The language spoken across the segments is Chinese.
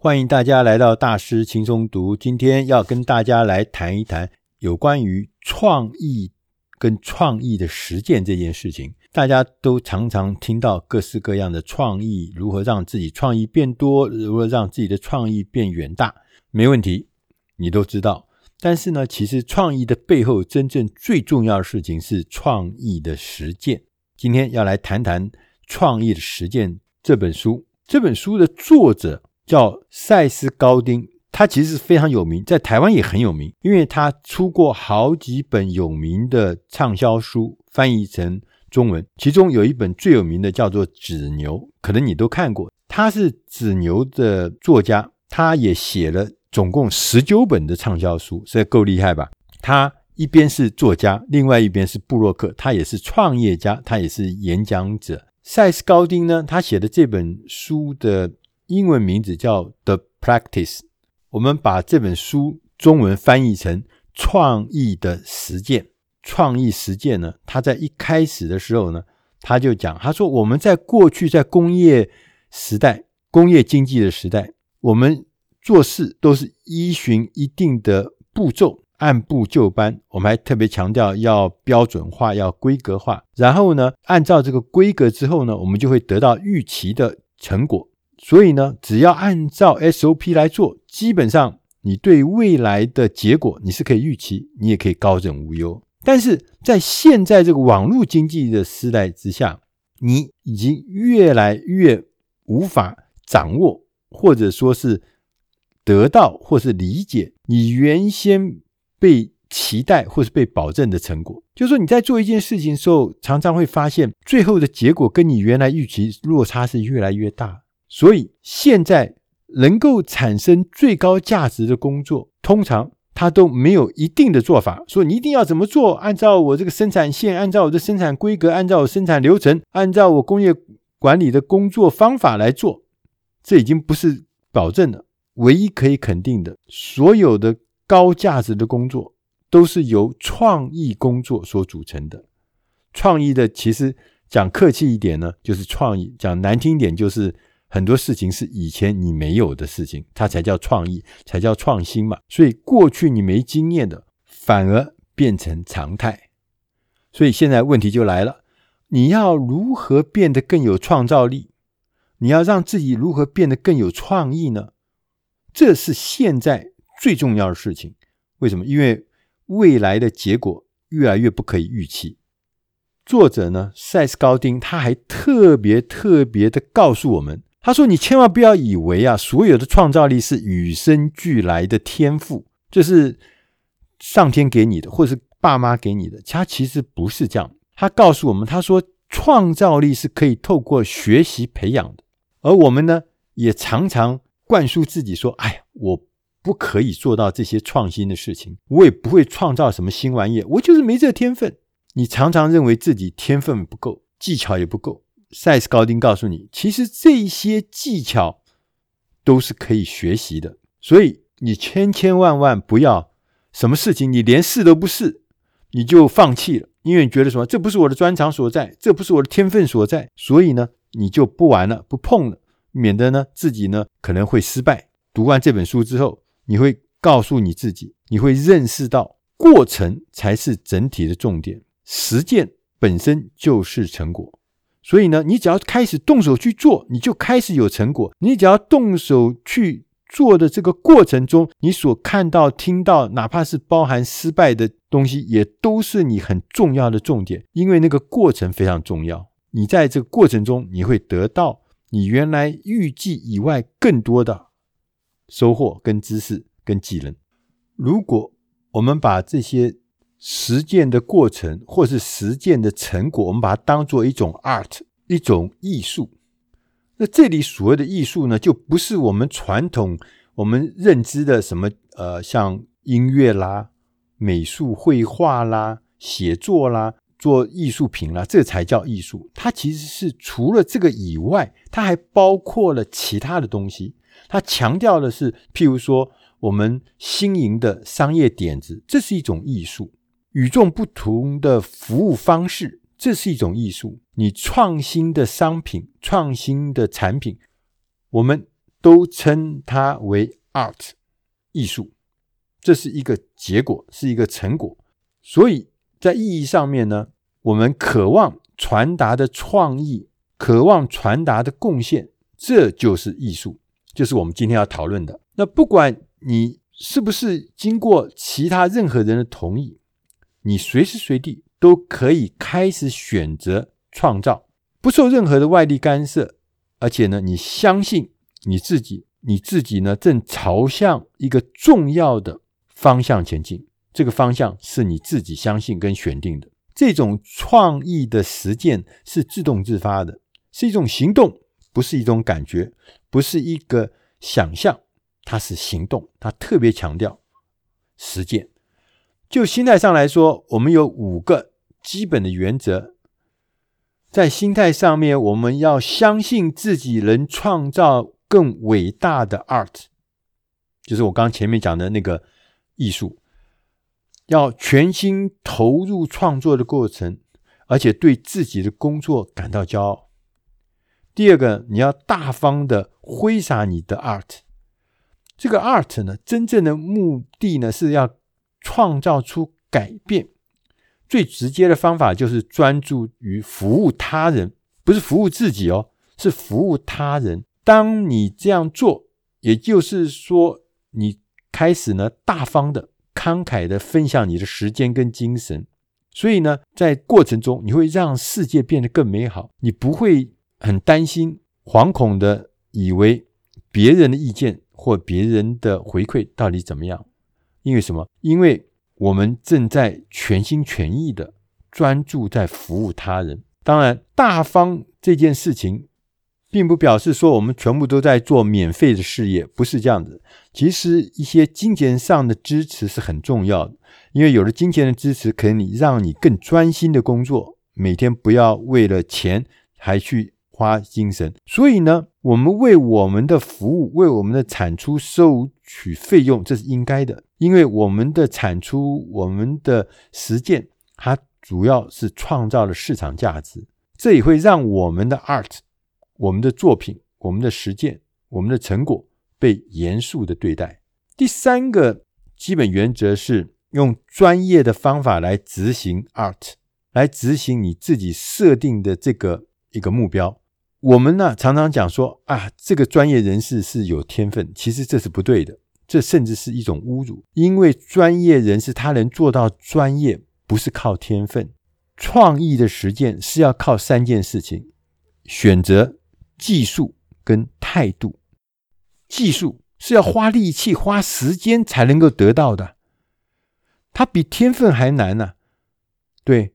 欢迎大家来到大师轻松读。今天要跟大家来谈一谈有关于创意跟创意的实践这件事情。大家都常常听到各式各样的创意，如何让自己创意变多，如何让自己的创意变远大，没问题，你都知道。但是呢，其实创意的背后真正最重要的事情是创意的实践。今天要来谈谈《创意的实践》这本书。这本书的作者。叫塞斯·高丁，他其实是非常有名，在台湾也很有名，因为他出过好几本有名的畅销书，翻译成中文。其中有一本最有名的叫做《纸牛》，可能你都看过。他是《纸牛》的作家，他也写了总共十九本的畅销书，这够厉害吧？他一边是作家，另外一边是布洛克，他也是创业家，他也是演讲者。塞斯·高丁呢，他写的这本书的。英文名字叫《The Practice》，我们把这本书中文翻译成“创意的实践”。创意实践呢，他在一开始的时候呢，他就讲，他说我们在过去在工业时代、工业经济的时代，我们做事都是依循一定的步骤，按部就班。我们还特别强调要标准化、要规格化。然后呢，按照这个规格之后呢，我们就会得到预期的成果。所以呢，只要按照 SOP 来做，基本上你对未来的结果你是可以预期，你也可以高枕无忧。但是在现在这个网络经济的时代之下，你已经越来越无法掌握，或者说是得到，或是理解你原先被期待或是被保证的成果。就是说你在做一件事情的时候，常常会发现最后的结果跟你原来预期落差是越来越大。所以现在能够产生最高价值的工作，通常它都没有一定的做法，说你一定要怎么做，按照我这个生产线，按照我的生产规格，按照我生产流程，按照我工业管理的工作方法来做，这已经不是保证了。唯一可以肯定的，所有的高价值的工作都是由创意工作所组成的。创意的其实讲客气一点呢，就是创意；讲难听一点就是。很多事情是以前你没有的事情，它才叫创意，才叫创新嘛。所以过去你没经验的，反而变成常态。所以现在问题就来了：你要如何变得更有创造力？你要让自己如何变得更有创意呢？这是现在最重要的事情。为什么？因为未来的结果越来越不可以预期。作者呢，塞斯·高丁，他还特别特别的告诉我们。他说：“你千万不要以为啊，所有的创造力是与生俱来的天赋，就是上天给你的，或者是爸妈给你的。他其实不是这样。他告诉我们，他说创造力是可以透过学习培养的。而我们呢，也常常灌输自己说：‘哎，我不可以做到这些创新的事情，我也不会创造什么新玩意，我就是没这天分。’你常常认为自己天分不够，技巧也不够。”塞斯高丁告诉你，其实这些技巧都是可以学习的，所以你千千万万不要什么事情你连试都不试，你就放弃了，因为你觉得什么，这不是我的专长所在，这不是我的天分所在，所以呢，你就不玩了，不碰了，免得呢自己呢可能会失败。读完这本书之后，你会告诉你自己，你会认识到过程才是整体的重点，实践本身就是成果。所以呢，你只要开始动手去做，你就开始有成果。你只要动手去做的这个过程中，你所看到、听到，哪怕是包含失败的东西，也都是你很重要的重点。因为那个过程非常重要。你在这个过程中，你会得到你原来预计以外更多的收获、跟知识、跟技能。如果我们把这些实践的过程，或是实践的成果，我们把它当做一种 art，一种艺术。那这里所谓的艺术呢，就不是我们传统我们认知的什么呃，像音乐啦、美术绘画啦、写作啦、做艺术品啦，这才叫艺术。它其实是除了这个以外，它还包括了其他的东西。它强调的是，譬如说我们新颖的商业点子，这是一种艺术。与众不同的服务方式，这是一种艺术。你创新的商品、创新的产品，我们都称它为 art 艺术，这是一个结果，是一个成果。所以在意义上面呢，我们渴望传达的创意，渴望传达的贡献，这就是艺术，就是我们今天要讨论的。那不管你是不是经过其他任何人的同意，你随时随地都可以开始选择创造，不受任何的外力干涉，而且呢，你相信你自己，你自己呢正朝向一个重要的方向前进。这个方向是你自己相信跟选定的。这种创意的实践是自动自发的，是一种行动，不是一种感觉，不是一个想象，它是行动。它特别强调实践。就心态上来说，我们有五个基本的原则。在心态上面，我们要相信自己能创造更伟大的 art，就是我刚前面讲的那个艺术。要全心投入创作的过程，而且对自己的工作感到骄傲。第二个，你要大方的挥洒你的 art。这个 art 呢，真正的目的呢，是要创造出改变。最直接的方法就是专注于服务他人，不是服务自己哦，是服务他人。当你这样做，也就是说，你开始呢，大方的。慷慨的分享你的时间跟精神，所以呢，在过程中你会让世界变得更美好。你不会很担心、惶恐的以为别人的意见或别人的回馈到底怎么样？因为什么？因为我们正在全心全意的专注在服务他人。当然，大方这件事情。并不表示说我们全部都在做免费的事业，不是这样子。其实一些金钱上的支持是很重要的，因为有了金钱的支持，可以让你更专心的工作，每天不要为了钱还去花精神。所以呢，我们为我们的服务、为我们的产出收取费用，这是应该的，因为我们的产出、我们的实践，它主要是创造了市场价值，这也会让我们的 art。我们的作品、我们的实践、我们的成果被严肃的对待。第三个基本原则是用专业的方法来执行 art，来执行你自己设定的这个一个目标。我们呢常常讲说啊，这个专业人士是有天分，其实这是不对的，这甚至是一种侮辱。因为专业人士他能做到专业，不是靠天分。创意的实践是要靠三件事情：选择。技术跟态度，技术是要花力气、花时间才能够得到的，它比天分还难呢、对，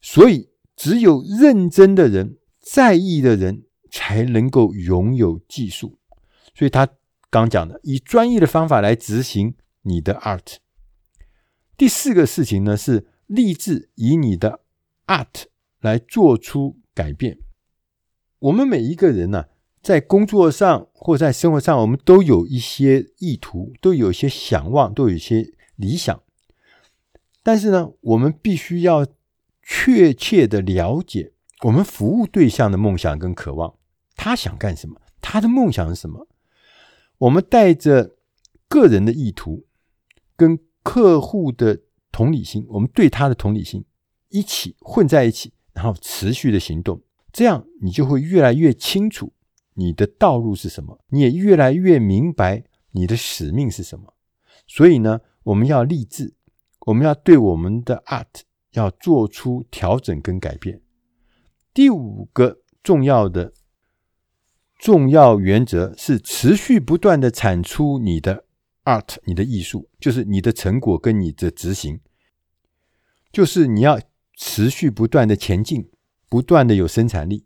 所以只有认真的人、在意的人才能够拥有技术。所以他刚讲的，以专业的方法来执行你的 art。第四个事情呢，是立志以你的 art 来做出改变。我们每一个人呢、在工作上或在生活上，我们都有一些意图，都有一些想望，都有一些理想。但是呢，我们必须要确切的了解我们服务对象的梦想跟渴望，他想干什么，他的梦想是什么。我们带着个人的意图跟客户的同理心，我们对他的同理心一起混在一起，然后持续的行动。这样，你就会越来越清楚你的道路是什么，你也越来越明白你的使命是什么。所以呢，我们要立志，我们要对我们的 art 要做出调整跟改变。第五个重要的重要原则是持续不断的产出你的 art，你的艺术，就是你的成果跟你的执行，就是你要持续不断的前进。不断的有生产力。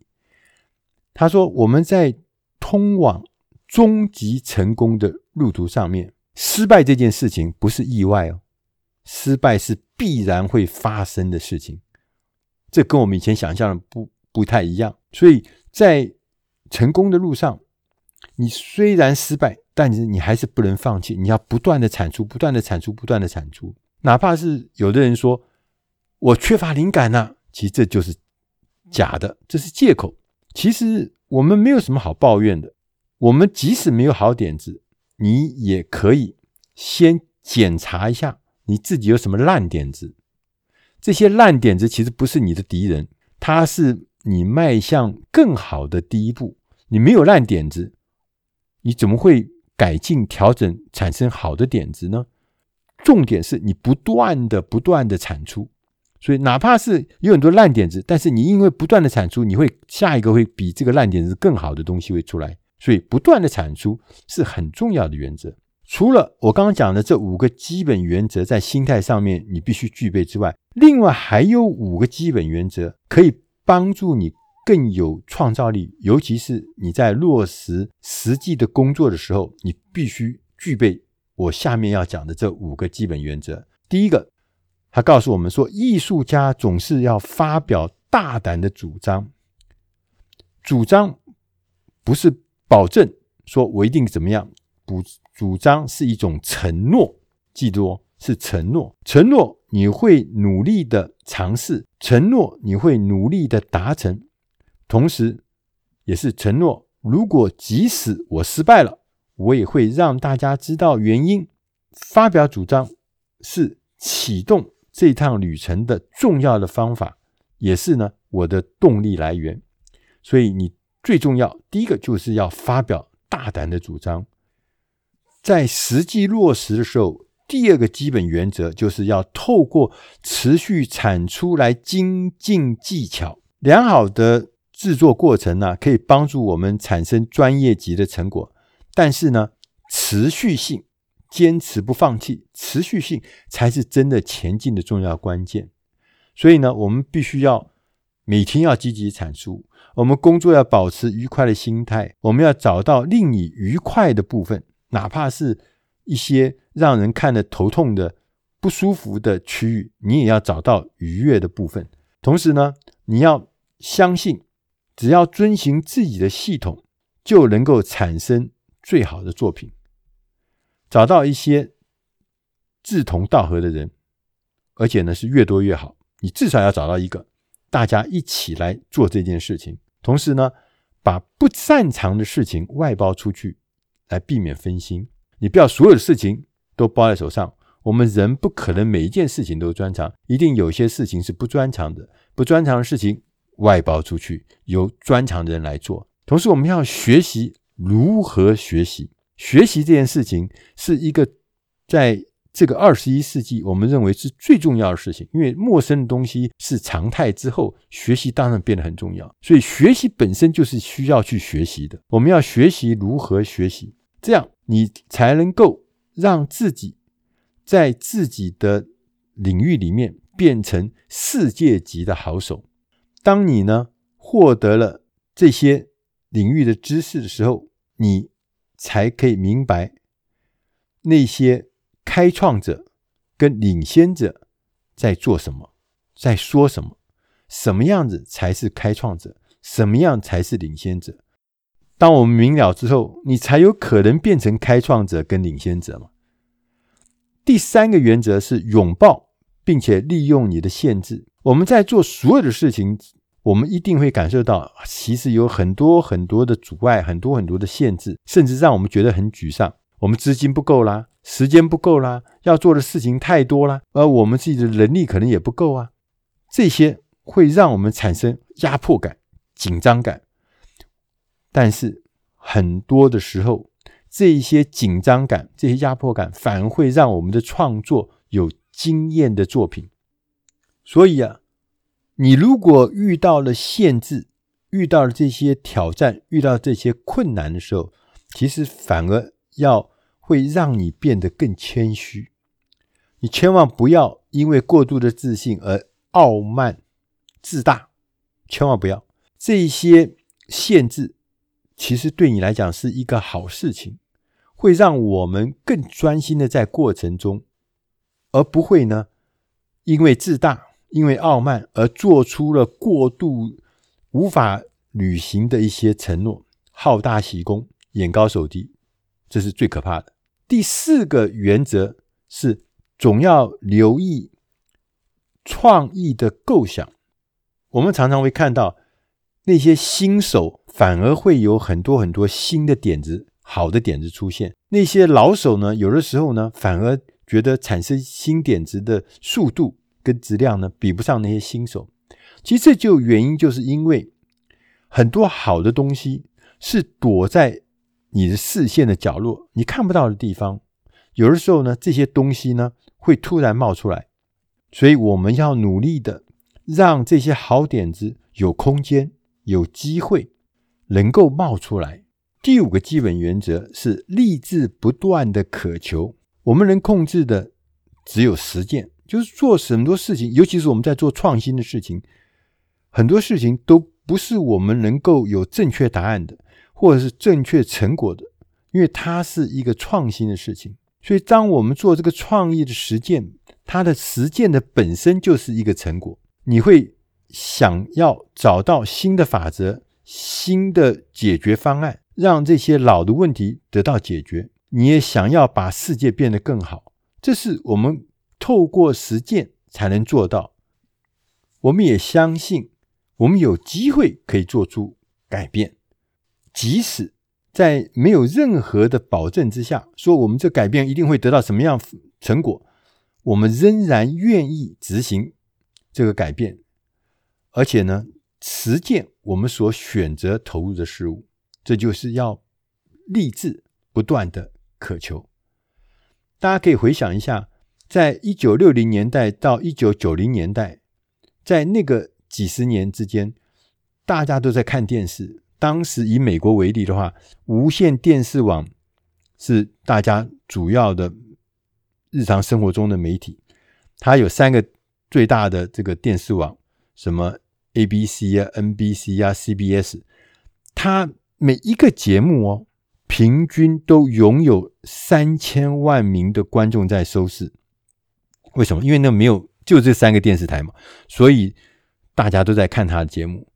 他说：“我们在通往终极成功的路途上面，失败这件事情不是意外哦，失败是必然会发生的事情。这跟我们以前想象的不不太一样。所以在成功的路上，你虽然失败，但是你还是不能放弃，你要不断的产出，不断的产出，不断的产出。哪怕是有的人说我缺乏灵感呐，其实这就是。”假的，这是借口。其实我们没有什么好抱怨的。我们即使没有好点子，你也可以先检查一下你自己有什么烂点子。这些烂点子其实不是你的敌人，它是你迈向更好的第一步。你没有烂点子，你怎么会改进、调整、产生好的点子呢？重点是你不断的、不断的产出。所以，哪怕是有很多烂点子，但是你因为不断的产出，你会下一个会比这个烂点子更好的东西会出来。所以，不断的产出是很重要的原则。除了我刚刚讲的这五个基本原则在心态上面你必须具备之外，另外还有五个基本原则可以帮助你更有创造力，尤其是你在落实实际的工作的时候，你必须具备我下面要讲的这五个基本原则。第一个。他告诉我们说，艺术家总是要发表大胆的主张。主张不是保证说我一定怎么样，不，主张是一种承诺。记住哦，是承诺，承诺你会努力的尝试，承诺你会努力的达成，同时也是承诺，如果即使我失败了，我也会让大家知道原因。发表主张是启动。这趟旅程的重要的方法，也是呢我的动力来源。所以你最重要，第一个就是要发表大胆的主张。在实际落实的时候，第二个基本原则就是要透过持续产出来精进技巧。良好的制作过程呢，可以帮助我们产生专业级的成果，但是呢，持续性。坚持不放弃，持续性才是真的前进的重要关键。所以呢，我们必须要每天要积极产出，我们工作要保持愉快的心态，我们要找到令你愉快的部分，哪怕是一些让人看得头痛的不舒服的区域，你也要找到愉悦的部分。同时呢，你要相信，只要遵循自己的系统，就能够产生最好的作品。找到一些志同道合的人，而且呢是越多越好。你至少要找到一个，大家一起来做这件事情。同时呢，把不擅长的事情外包出去，来避免分心。你不要所有的事情都包在手上。我们人不可能每一件事情都专长，一定有些事情是不专长的。不专长的事情外包出去，由专长的人来做。同时，我们要学习如何学习。学习这件事情是一个在这个二十一世纪，我们认为是最重要的事情。因为陌生的东西是常态之后，学习当然变得很重要。所以学习本身就是需要去学习的。我们要学习如何学习，这样你才能够让自己在自己的领域里面变成世界级的好手。当你呢获得了这些领域的知识的时候，你。才可以明白那些开创者跟领先者在做什么，在说什么，什么样子才是开创者，什么样才是领先者。当我们明了之后，你才有可能变成开创者跟领先者嘛。第三个原则是拥抱并且利用你的限制。我们在做所有的事情。我们一定会感受到，其实有很多很多的阻碍，很多很多的限制，甚至让我们觉得很沮丧。我们资金不够啦，时间不够啦，要做的事情太多啦，而我们自己的能力可能也不够啊。这些会让我们产生压迫感、紧张感。但是很多的时候，这些紧张感、这些压迫感，反而会让我们的创作有惊艳的作品。所以啊。你如果遇到了限制，遇到了这些挑战，遇到这些困难的时候，其实反而要会让你变得更谦虚。你千万不要因为过度的自信而傲慢自大，千万不要。这些限制其实对你来讲是一个好事情，会让我们更专心的在过程中，而不会呢，因为自大。因为傲慢而做出了过度无法履行的一些承诺，好大喜功，眼高手低，这是最可怕的。第四个原则是总要留意创意的构想。我们常常会看到那些新手反而会有很多很多新的点子、好的点子出现。那些老手呢，有的时候呢，反而觉得产生新点子的速度跟质量呢，比不上那些新手。其实这就原因，就是因为很多好的东西是躲在你的视线的角落，你看不到的地方。有的时候呢，这些东西呢，会突然冒出来，所以我们要努力的让这些好点子有空间。有机会能够冒出来。第五个基本原则是立志不断的渴求。我们能控制的只有实践，就是做很多事情，尤其是我们在做创新的事情，很多事情都不是我们能够有正确答案的，或者是正确成果的，因为它是一个创新的事情。所以，当我们做这个创意的实践，它的实践的本身就是一个成果，你会。想要找到新的法则、新的解决方案，让这些老的问题得到解决。你也想要把世界变得更好，这是我们透过实践才能做到。我们也相信，我们有机会可以做出改变，即使在没有任何的保证之下，说我们这改变一定会得到什么样成果，我们仍然愿意执行这个改变。而且呢，实践我们所选择投入的事物，这就是要立志不断的渴求。大家可以回想一下，在一九六零年代到一九九零年代，在那个几十年之间，大家都在看电视。当时以美国为例的话，无线电视网是大家主要的日常生活中的媒体。它有三个最大的这个电视网，什么？ABC 啊，NBC 啊，CBS，它每一个节目哦，平均都拥有三千万名的观众在收视。为什么？因为那没有就这三个电视台嘛，所以大家都在看他的节目。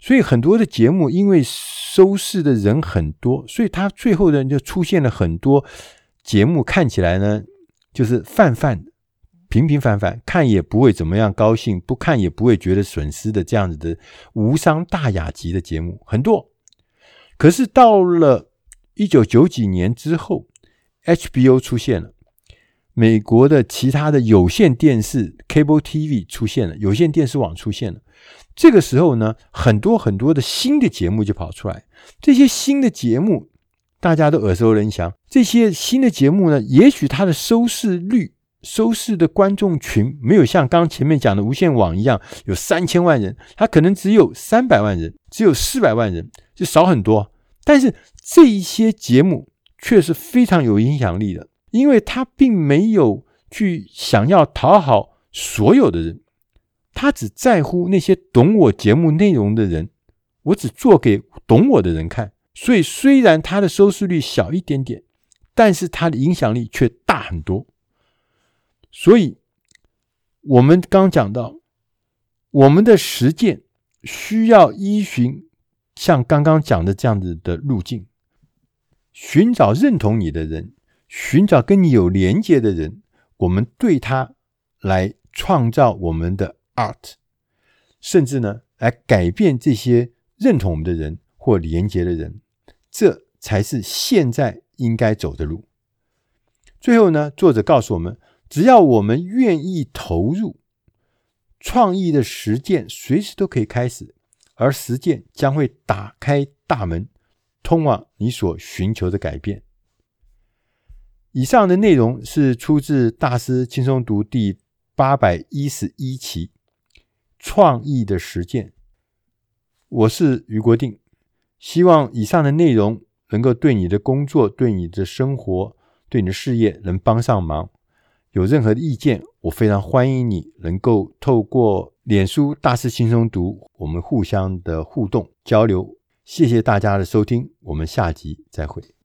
所以很多的节目因为收视的人很多，所以他最后呢就出现了很多节目，看起来呢就是泛泛的。平平凡凡，看也不会怎么样高兴，不看也不会觉得损失的这样子的无伤大雅级的节目很多。可是到了一九九几年之后，HBO 出现了，美国的其他的有线电视 （Cable TV） 出现了，有线电视网出现了。这个时候呢，很多很多的新的节目就跑出来。这些新的节目大家都耳熟能详。这些新的节目呢，也许它的收视率。收视的观众群没有像刚前面讲的无线网一样有三千万人，它可能只有三百万人，只有四百万人，就少很多。但是这一些节目却是非常有影响力的，因为它并没有去想要讨好所有的人，他只在乎那些懂我节目内容的人，我只做给懂我的人看。所以虽然它的收视率小一点点，但是它的影响力却大很多。所以，我们刚讲到，我们的实践需要依循像刚刚讲的这样子的路径，寻找认同你的人，寻找跟你有连接的人，我们对他来创造我们的 art，甚至呢，来改变这些认同我们的人或连接的人，这才是现在应该走的路。最后呢，作者告诉我们。只要我们愿意投入，创意的实践随时都可以开始，而实践将会打开大门，通往你所寻求的改变。以上的内容是出自《大师轻松读》第八百一十一期《创意的实践》。我是俞国定，希望以上的内容能够对你的工作、对你的生活、对你的事业能帮上忙。有任何的意见，我非常欢迎你能够透过脸书大师轻松读，我们互相的互动交流。谢谢大家的收听，我们下集再会。